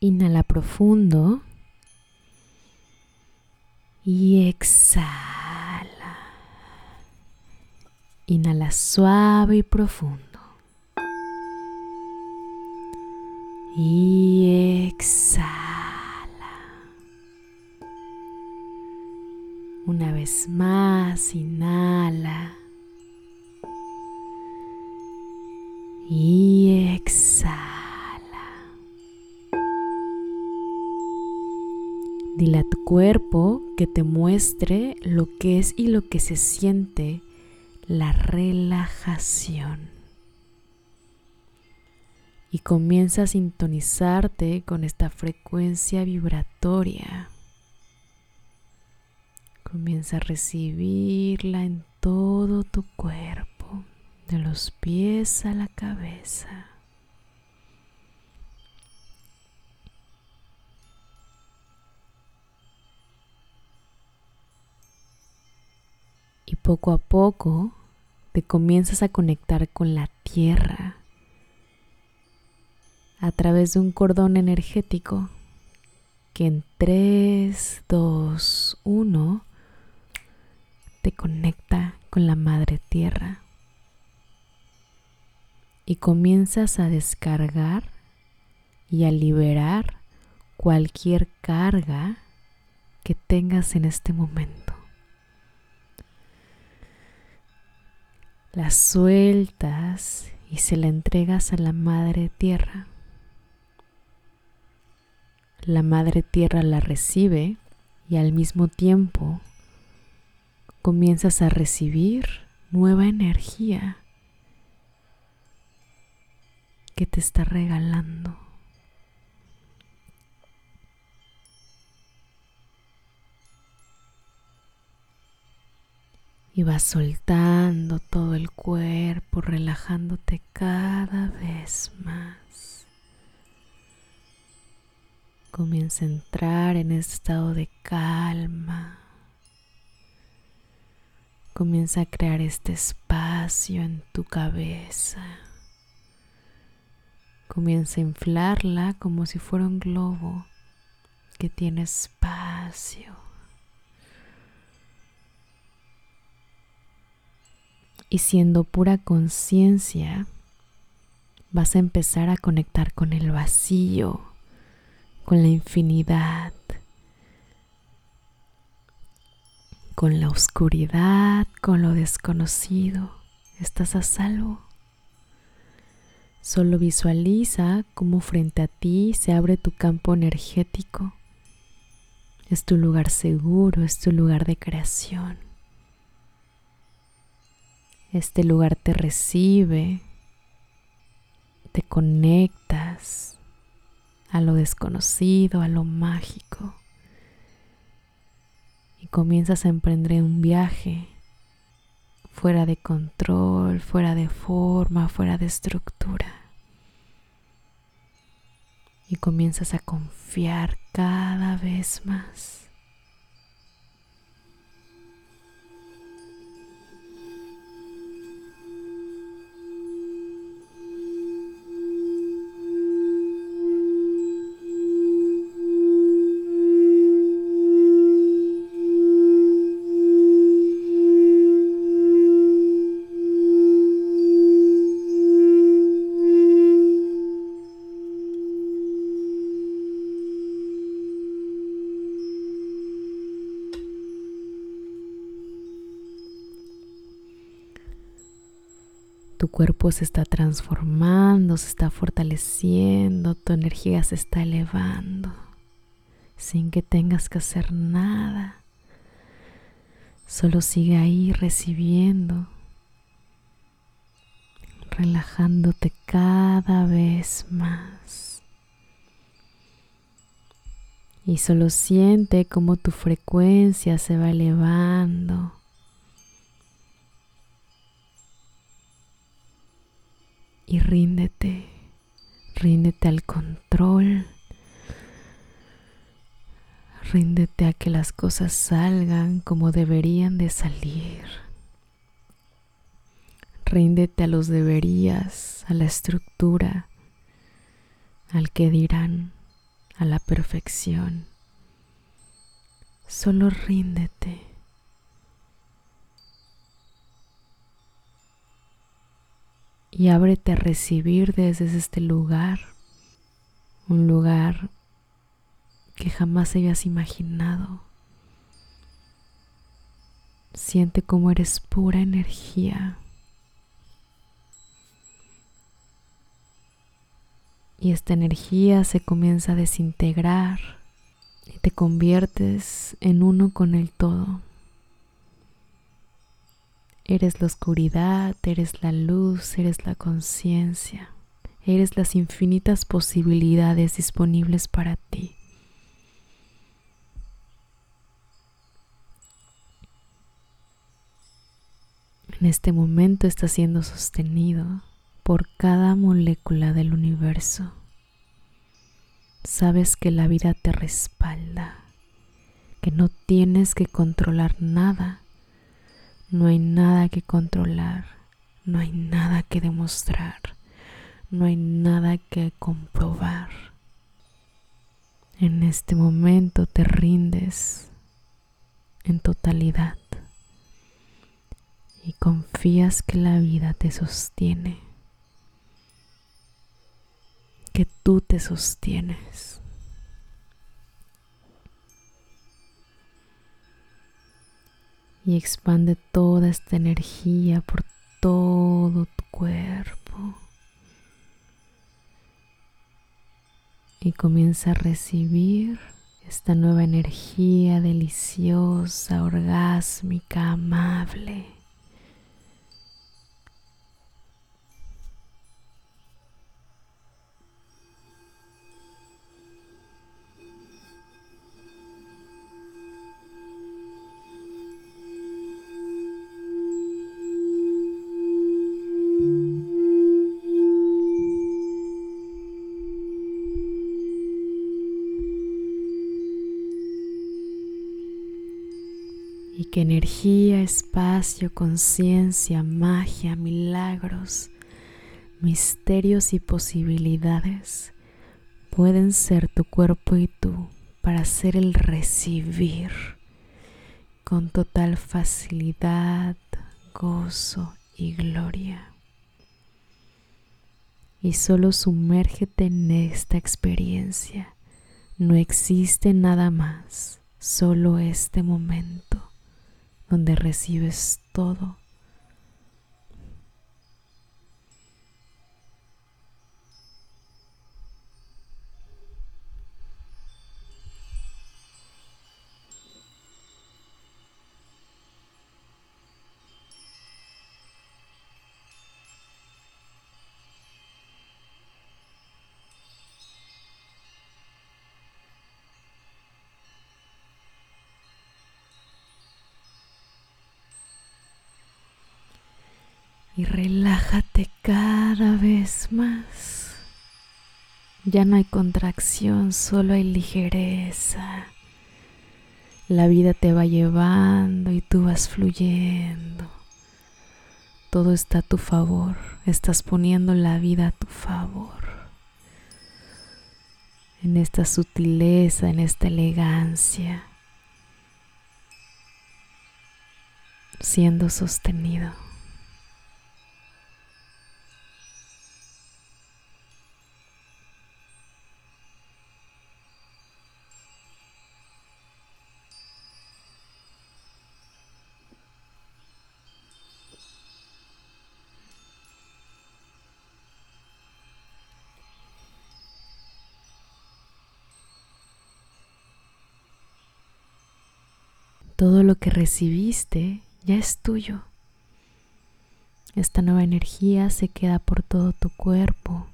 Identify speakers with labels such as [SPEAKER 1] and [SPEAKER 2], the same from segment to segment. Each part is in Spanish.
[SPEAKER 1] Inhala profundo y exhala. Inhala suave y profundo. Y exhala. Una vez más, inhala. Y Dile a tu cuerpo que te muestre lo que es y lo que se siente la relajación. Y comienza a sintonizarte con esta frecuencia vibratoria. Comienza a recibirla en todo tu cuerpo, de los pies a la cabeza. Poco a poco te comienzas a conectar con la tierra a través de un cordón energético que en 3, 2, 1 te conecta con la madre tierra y comienzas a descargar y a liberar cualquier carga que tengas en este momento. La sueltas y se la entregas a la Madre Tierra. La Madre Tierra la recibe y al mismo tiempo comienzas a recibir nueva energía que te está regalando. Y vas soltando todo el cuerpo, relajándote cada vez más. Comienza a entrar en este estado de calma. Comienza a crear este espacio en tu cabeza. Comienza a inflarla como si fuera un globo que tiene espacio. Y siendo pura conciencia, vas a empezar a conectar con el vacío, con la infinidad, con la oscuridad, con lo desconocido. Estás a salvo. Solo visualiza cómo frente a ti se abre tu campo energético. Es tu lugar seguro, es tu lugar de creación. Este lugar te recibe, te conectas a lo desconocido, a lo mágico y comienzas a emprender un viaje fuera de control, fuera de forma, fuera de estructura. Y comienzas a confiar cada vez más. Tu cuerpo se está transformando, se está fortaleciendo, tu energía se está elevando sin que tengas que hacer nada. Solo sigue ahí recibiendo, relajándote cada vez más. Y solo siente cómo tu frecuencia se va elevando y ríndete, ríndete al control, ríndete a que las cosas salgan como deberían de salir. Ríndete a los deberías, a la estructura, al que dirán, a la perfección. Solo ríndete. Y ábrete a recibir desde este lugar, un lugar que jamás hayas imaginado. Siente como eres pura energía. Y esta energía se comienza a desintegrar y te conviertes en uno con el todo. Eres la oscuridad, eres la luz, eres la conciencia, eres las infinitas posibilidades disponibles para ti. En este momento está siendo sostenido por cada molécula del universo. Sabes que la vida te respalda, que no tienes que controlar nada, no hay nada que controlar, no hay nada que demostrar, no hay nada que comprobar. En este momento te rindes en totalidad y confías que la vida te sostiene, que tú te sostienes. Y expande toda esta energía por todo tu cuerpo. Y comienza a recibir esta nueva energía deliciosa, orgásmica, amable. Que energía, espacio, conciencia, magia, milagros, misterios y posibilidades pueden ser tu cuerpo y tú para hacer el recibir con total facilidad, gozo y gloria. Y solo sumérgete en esta experiencia. No existe nada más, solo este momento donde recibes todo. Y relájate cada vez más. Ya no hay contracción, solo hay ligereza. La vida te va llevando y tú vas fluyendo. Todo está a tu favor, estás poniendo la vida a tu favor. En esta sutileza, en esta elegancia, siendo sostenido. Todo lo que recibiste ya es tuyo. Esta nueva energía se queda por todo tu cuerpo.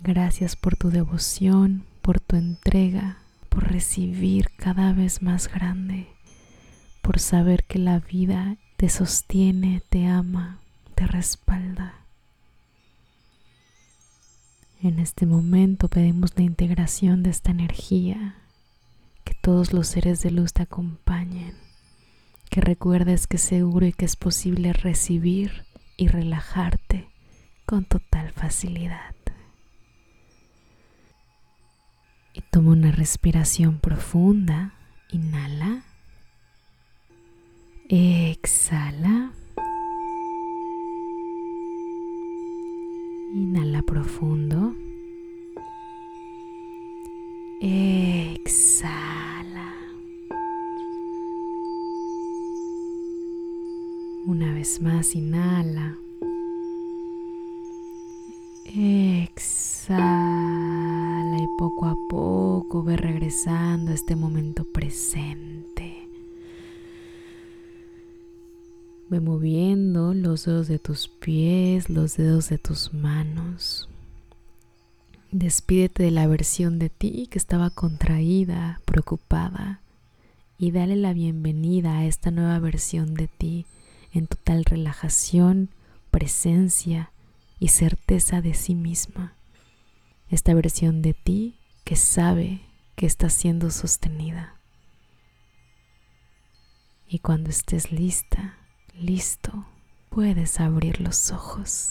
[SPEAKER 1] Gracias por tu devoción, por tu entrega, por recibir cada vez más grande, por saber que la vida te sostiene, te ama, te respalda. En este momento pedimos la integración de esta energía todos los seres de luz te acompañen, que recuerdes que es seguro y que es posible recibir y relajarte con total facilidad. una respiración profunda. Inhala. Exhala. Inhala profundo. Exhala. Más, inhala. Exhala y poco a poco ve regresando a este momento presente. Ve moviendo los dedos de tus pies, los dedos de tus manos. Despídete de la versión de ti que estaba contraída, preocupada, y dale la bienvenida a esta nueva versión de ti en total relajación, presencia y certeza de sí misma. Esta versión de ti que sabe que está siendo sostenida. Y cuando estés lista, listo, puedes abrir los ojos.